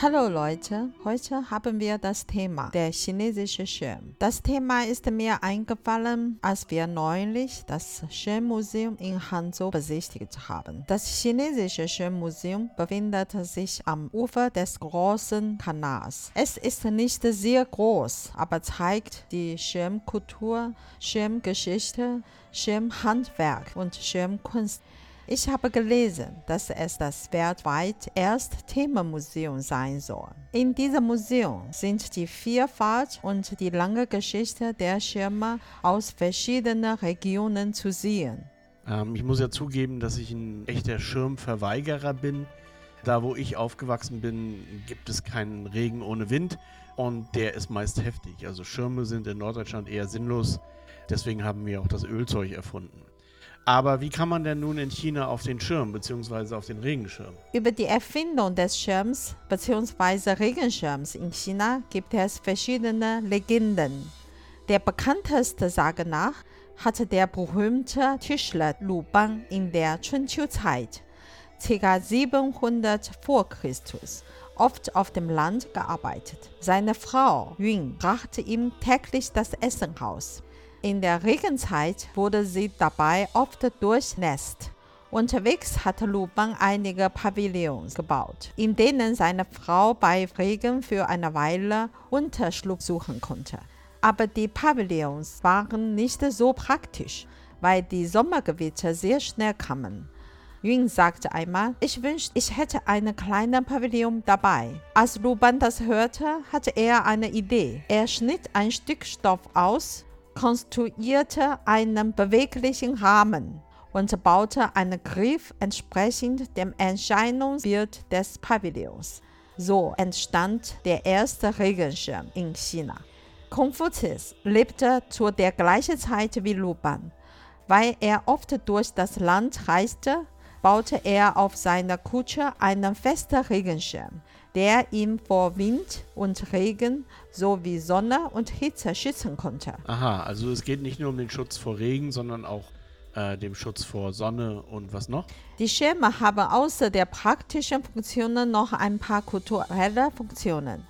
Hallo Leute, heute haben wir das Thema der chinesische Schirm. Das Thema ist mir eingefallen, als wir neulich das Schirmmuseum in Hangzhou besichtigt haben. Das chinesische Schirmmuseum befindet sich am Ufer des großen Kanals. Es ist nicht sehr groß, aber zeigt die Schirmkultur, Schirmgeschichte, Schirmhandwerk und Schirmkunst. Ich habe gelesen, dass es das weltweit erste Themenmuseum sein soll. In diesem Museum sind die Vielfalt und die lange Geschichte der Schirme aus verschiedenen Regionen zu sehen. Ähm, ich muss ja zugeben, dass ich ein echter Schirmverweigerer bin. Da, wo ich aufgewachsen bin, gibt es keinen Regen ohne Wind und der ist meist heftig. Also Schirme sind in Norddeutschland eher sinnlos. Deswegen haben wir auch das Ölzeug erfunden. Aber wie kann man denn nun in China auf den Schirm bzw. auf den Regenschirm? Über die Erfindung des Schirms bzw. Regenschirms in China gibt es verschiedene Legenden. Der bekannteste Sage nach hatte der berühmte Tischler Lu Bang in der Chunqiu-Zeit, ca. 700 vor Christus, oft auf dem Land gearbeitet. Seine Frau Yun brachte ihm täglich das Essen raus. In der Regenzeit wurde sie dabei oft durchnässt. Unterwegs hatte Lu Bang einige Pavillons gebaut, in denen seine Frau bei Regen für eine Weile Unterschlupf suchen konnte. Aber die Pavillons waren nicht so praktisch, weil die Sommergewitter sehr schnell kamen. Yun sagte einmal, ich wünschte, ich hätte einen kleinen Pavillon dabei. Als Lu Ban das hörte, hatte er eine Idee. Er schnitt ein Stück Stoff aus konstruierte einen beweglichen Rahmen und baute einen Griff entsprechend dem Erscheinungsbild des Pavillons. So entstand der erste Regenschirm in China. Konfuzius lebte zu der gleichen Zeit wie Luban. Weil er oft durch das Land reiste, baute er auf seiner Kutsche einen festen Regenschirm, der ihn vor Wind und Regen sowie Sonne und Hitze schützen konnte. Aha, also es geht nicht nur um den Schutz vor Regen, sondern auch äh, dem Schutz vor Sonne und was noch? Die Schirme haben außer der praktischen Funktionen noch ein paar kulturelle Funktionen.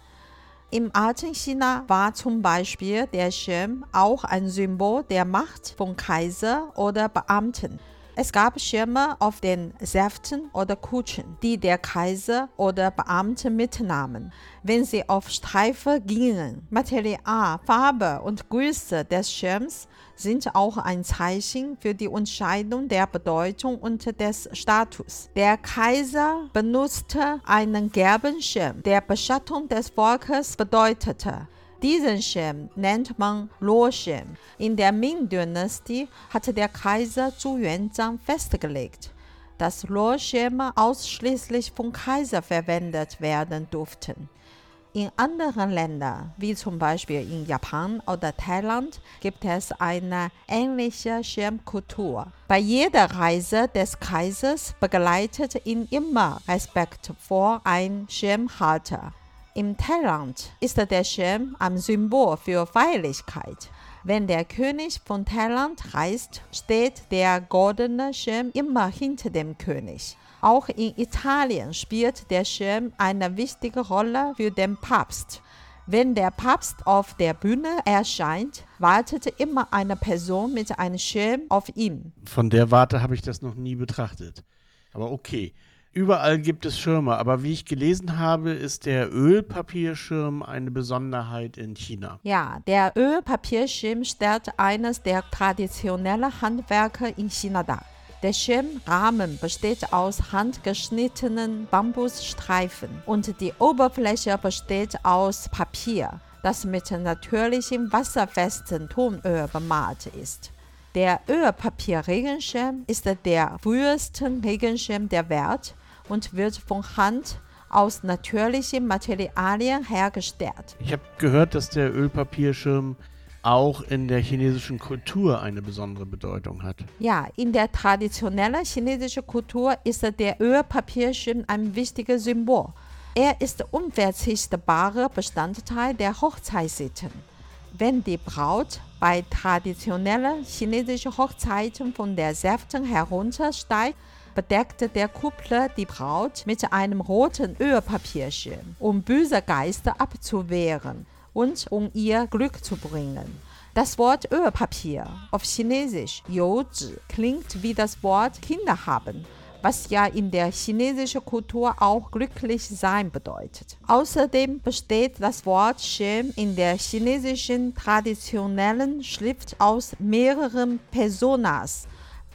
Im alten China war zum Beispiel der Schirm auch ein Symbol der Macht von Kaiser oder Beamten. Es gab Schirme auf den Säften oder Kutschen, die der Kaiser oder Beamte mitnahmen, wenn sie auf Streife gingen. Material, Farbe und Größe des Schirms sind auch ein Zeichen für die Unterscheidung der Bedeutung und des Status. Der Kaiser benutzte einen gelben Schirm, der Beschattung des Volkes bedeutete. Diesen Schirm nennt man Luoschirm. In der Ming-Dynastie hatte der Kaiser Zhu Yuanzhang festgelegt, dass Luoschirme ausschließlich vom Kaiser verwendet werden durften. In anderen Ländern, wie zum Beispiel in Japan oder Thailand, gibt es eine ähnliche Schirmkultur. Bei jeder Reise des Kaisers begleitet ihn immer respektvoll ein Schirmhalter. Im Thailand ist der Schirm ein Symbol für Feierlichkeit. Wenn der König von Thailand reist, steht der goldene Schirm immer hinter dem König. Auch in Italien spielt der Schirm eine wichtige Rolle für den Papst. Wenn der Papst auf der Bühne erscheint, wartet immer eine Person mit einem Schirm auf ihm. Von der Warte habe ich das noch nie betrachtet. Aber okay. Überall gibt es Schirme, aber wie ich gelesen habe, ist der Ölpapierschirm eine Besonderheit in China. Ja, der Ölpapierschirm stellt eines der traditionellen Handwerke in China dar. Der Schirmrahmen besteht aus handgeschnittenen Bambusstreifen und die Oberfläche besteht aus Papier, das mit natürlichem wasserfesten Tonöl bemalt ist. Der Ölpapierregenschirm ist der früheste Regenschirm der Welt und wird von Hand aus natürlichen Materialien hergestellt. Ich habe gehört, dass der Ölpapierschirm auch in der chinesischen Kultur eine besondere Bedeutung hat. Ja, in der traditionellen chinesischen Kultur ist der Ölpapierschirm ein wichtiges Symbol. Er ist unverzichtbarer Bestandteil der Hochzeitssitten. Wenn die Braut bei traditionellen chinesischen Hochzeiten von der Säften heruntersteigt, bedeckte der Kuppler die Braut mit einem roten Ölpapierschirm, um böse Geister abzuwehren und um ihr Glück zu bringen. Das Wort Ölpapier auf Chinesisch Youzhi klingt wie das Wort Kinder haben, was ja in der chinesischen Kultur auch glücklich sein bedeutet. Außerdem besteht das Wort Shen in der chinesischen traditionellen Schrift aus mehreren Personas,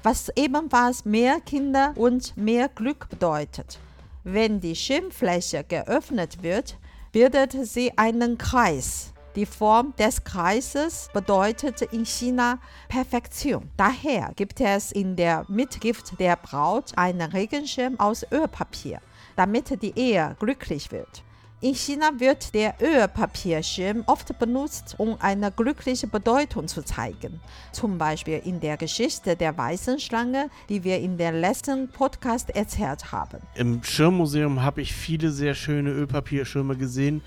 was ebenfalls mehr Kinder und mehr Glück bedeutet. Wenn die Schirmfläche geöffnet wird, bildet sie einen Kreis. Die Form des Kreises bedeutet in China Perfektion. Daher gibt es in der Mitgift der Braut einen Regenschirm aus Ölpapier, damit die Ehe glücklich wird. In China wird der Ölpapierschirm oft benutzt, um eine glückliche Bedeutung zu zeigen. Zum Beispiel in der Geschichte der weißen Schlange, die wir in der letzten Podcast erzählt haben. Im Schirmmuseum habe ich viele sehr schöne Ölpapierschirme gesehen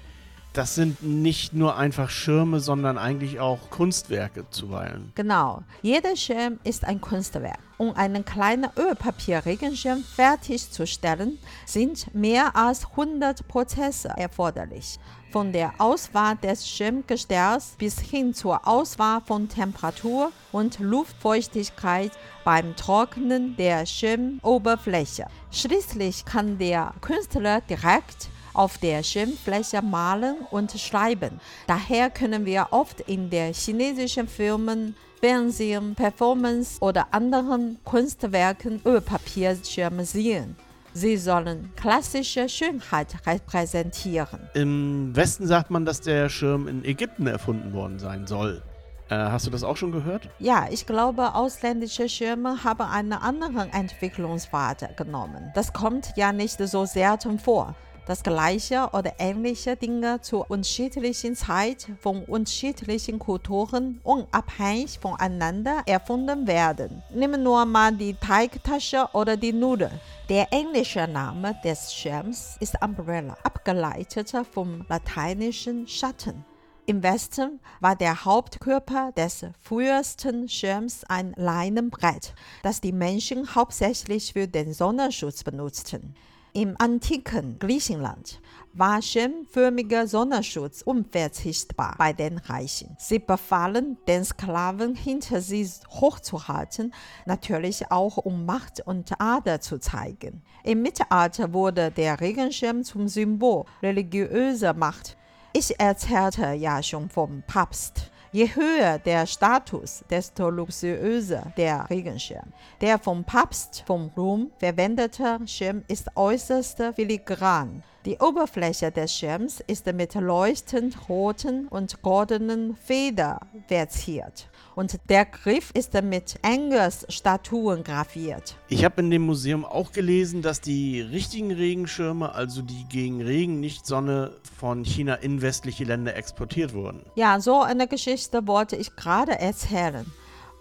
das sind nicht nur einfach Schirme, sondern eigentlich auch Kunstwerke zuweilen. Genau. Jeder Schirm ist ein Kunstwerk. Um einen kleinen Ölpapierregenschirm fertigzustellen, sind mehr als 100 Prozesse erforderlich. Von der Auswahl des Schirmgestells bis hin zur Auswahl von Temperatur und Luftfeuchtigkeit beim Trocknen der Schirmoberfläche. Schließlich kann der Künstler direkt auf der Schirmfläche malen und schreiben. Daher können wir oft in der chinesischen Filmen, Fernsehen, Performance oder anderen Kunstwerken Ölpapierschirme sehen. Sie sollen klassische Schönheit repräsentieren. Im Westen sagt man, dass der Schirm in Ägypten erfunden worden sein soll. Äh, hast du das auch schon gehört? Ja, ich glaube, ausländische Schirme haben einen anderen Entwicklungspfad genommen. Das kommt ja nicht so selten vor dass gleiche oder ähnliche Dinge zu unterschiedlichen Zeiten von unterschiedlichen Kulturen unabhängig voneinander erfunden werden. Nehmen nur mal die Teigtasche oder die Nudel. Der englische Name des Schirms ist Umbrella, abgeleitet vom lateinischen Schatten. Im Westen war der Hauptkörper des frühesten Schirms ein Leinenbrett, das die Menschen hauptsächlich für den Sonnenschutz benutzten. Im antiken Griechenland war schirmförmiger Sonnenschutz unverzichtbar bei den Reichen. Sie befahlen den Sklaven hinter sie hochzuhalten, natürlich auch um Macht und Ader zu zeigen. Im Mittelalter wurde der Regenschirm zum Symbol religiöser Macht. Ich erzählte ja schon vom Papst. Je höher der Status, desto luxuriöser der Regenschirm. Der vom Papst vom Rom verwendete Schirm ist äußerst filigran. Die Oberfläche des Schirms ist mit leuchtend roten und goldenen Federn verziert und der Griff ist mit Engelsstatuen graviert. Ich habe in dem Museum auch gelesen, dass die richtigen Regenschirme, also die gegen Regen, nicht Sonne, von China in westliche Länder exportiert wurden. Ja, so eine Geschichte wollte ich gerade erzählen.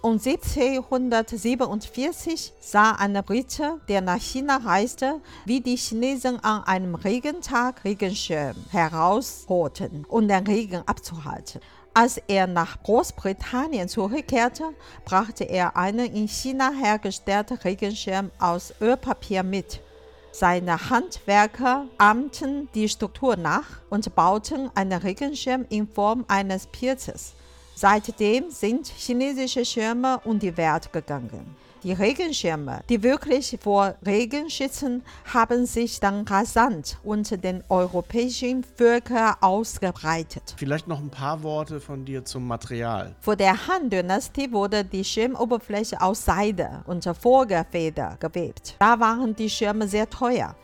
Um 1747 sah ein Brite, der nach China reiste, wie die Chinesen an einem Regentag Regenschirm herausholten, um den Regen abzuhalten. Als er nach Großbritannien zurückkehrte, brachte er einen in China hergestellten Regenschirm aus Ölpapier mit. Seine Handwerker ahmten die Struktur nach und bauten einen Regenschirm in Form eines Pilzes. Seitdem sind chinesische Schirme um die Welt gegangen. Die Regenschirme, die wirklich vor Regen schützen, haben sich dann rasant unter den europäischen Völkern ausgebreitet. Vielleicht noch ein paar Worte von dir zum Material. Vor der Han-Dynastie wurde die Schirmoberfläche aus Seide und Vogelfeder gewebt. Da waren die Schirme sehr teuer.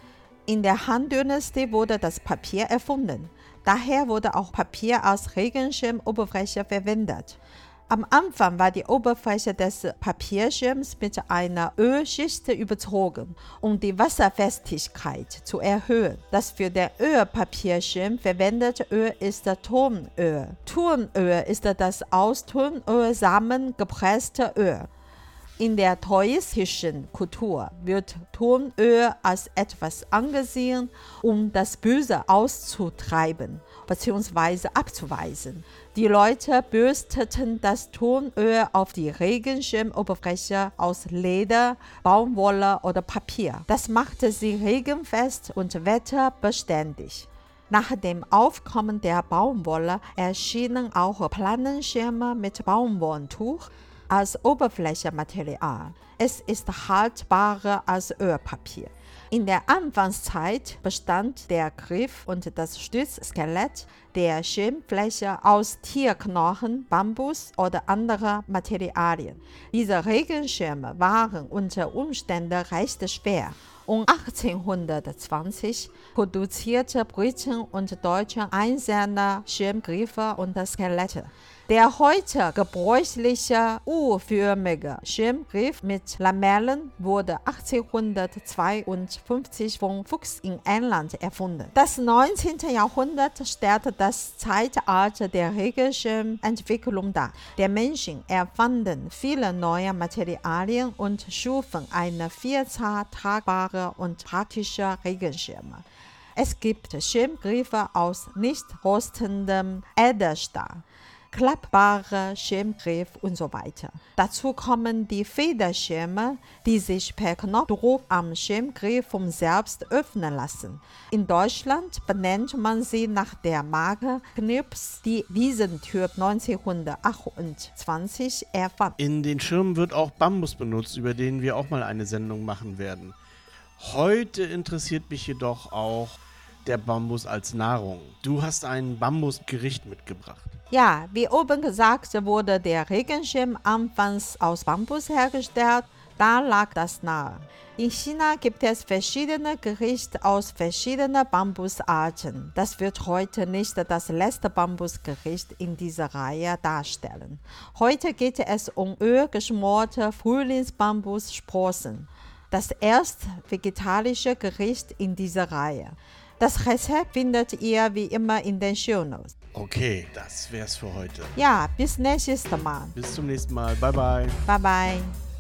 In der Han-Dynastie wurde das Papier erfunden. Daher wurde auch Papier als Regenschirmoberfläche verwendet. Am Anfang war die Oberfläche des Papierschirms mit einer Ölschicht überzogen, um die Wasserfestigkeit zu erhöhen. Das für den Ölpapierschirm verwendete Öl ist Tonöl. Tonöl ist das aus Tonölsamen gepresste Öl. In der taoistischen Kultur wird Tonöl als etwas angesehen, um das Böse auszutreiben bzw. abzuweisen. Die Leute bürsteten das Tonöl auf die Regenschirmoberfläche aus Leder, Baumwolle oder Papier. Das machte sie regenfest und wetterbeständig. Nach dem Aufkommen der Baumwolle erschienen auch Planenschirme mit Baumwolltuch als Oberflächenmaterial. Es ist haltbarer als Ölpapier. In der Anfangszeit bestand der Griff und das Stützskelett der Schirmfläche aus Tierknochen, Bambus oder anderer Materialien. Diese Regenschirme waren unter Umständen recht schwer. Um 1820 produzierte Briten und Deutsche einzelne Schirmgriffe und Skelette. Der heute gebräuchliche U-förmige Schirmgriff mit Lamellen wurde 1852 von Fuchs in England erfunden. Das 19. Jahrhundert stellte das Zeitalter der Regenschirmentwicklung dar. Der Menschen erfanden viele neue Materialien und schufen eine Vielzahl tragbarer und praktischer Regenschirme. Es gibt Schirmgriffe aus nicht rostendem Edelstahl klappbare Schirmgriff und so weiter. Dazu kommen die Federschirme, die sich per Knopfdruck am Schirmgriff von selbst öffnen lassen. In Deutschland benennt man sie nach der Marke Knips, die diesen Typ 1928 erfand. In den Schirmen wird auch Bambus benutzt, über den wir auch mal eine Sendung machen werden. Heute interessiert mich jedoch auch der Bambus als Nahrung. Du hast ein Bambusgericht mitgebracht. Ja, wie oben gesagt, wurde der Regenschirm anfangs aus Bambus hergestellt. Da lag das nahe. In China gibt es verschiedene Gerichte aus verschiedenen Bambusarten. Das wird heute nicht das letzte Bambusgericht in dieser Reihe darstellen. Heute geht es um ölgeschmorte Frühlingsbambussprossen. Das erste vegetarische Gericht in dieser Reihe. Das Rezept findet ihr wie immer in den Shownotes. Okay, das wär's für heute. Ja, bis nächstes Mal. Bis zum nächsten Mal. Bye bye. Bye bye.